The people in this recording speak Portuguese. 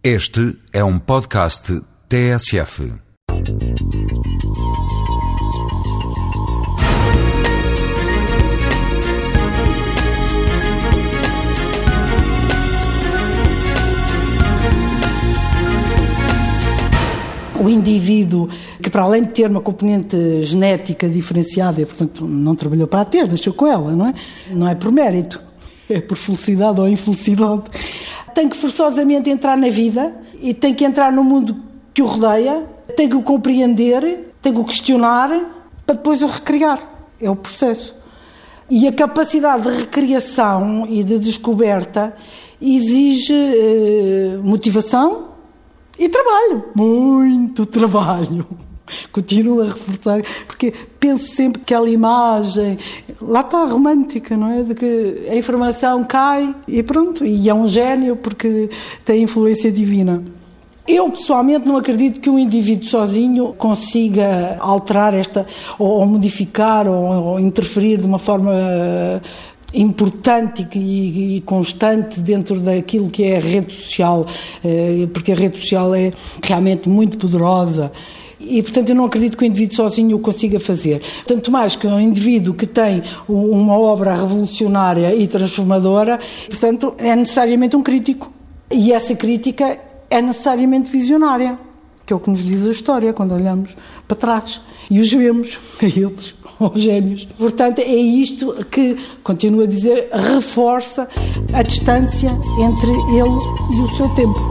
Este é um podcast TSF. O indivíduo que, para além de ter uma componente genética diferenciada, e, portanto, não trabalhou para a ter, deixou com ela, não é? Não é por mérito, é por felicidade ou infelicidade. Tem que forçosamente entrar na vida e tem que entrar no mundo que o rodeia, tem que o compreender, tem que o questionar, para depois o recriar. É o processo. E a capacidade de recriação e de descoberta exige eh, motivação, e trabalho, muito trabalho. Continuo a reforçar, porque penso sempre que aquela imagem, lá está romântica, não é? De que a informação cai e pronto, e é um gênio porque tem influência divina. Eu, pessoalmente, não acredito que um indivíduo sozinho consiga alterar esta, ou, ou modificar, ou, ou interferir de uma forma importante e, e, constante dentro daquilo que é a rede social, eh, porque a rede social é realmente muito poderosa. E, portanto, eu não acredito que o indivíduo sozinho o consiga fazer. Tanto mais que um indivíduo que tem uma obra revolucionária e transformadora, portanto, é necessariamente um crítico. E essa crítica é necessariamente visionária, que é o que nos diz a história quando olhamos para trás e os vemos a eles aos gênios. Portanto, é isto que, continuo a dizer, reforça a distância entre ele e o seu tempo.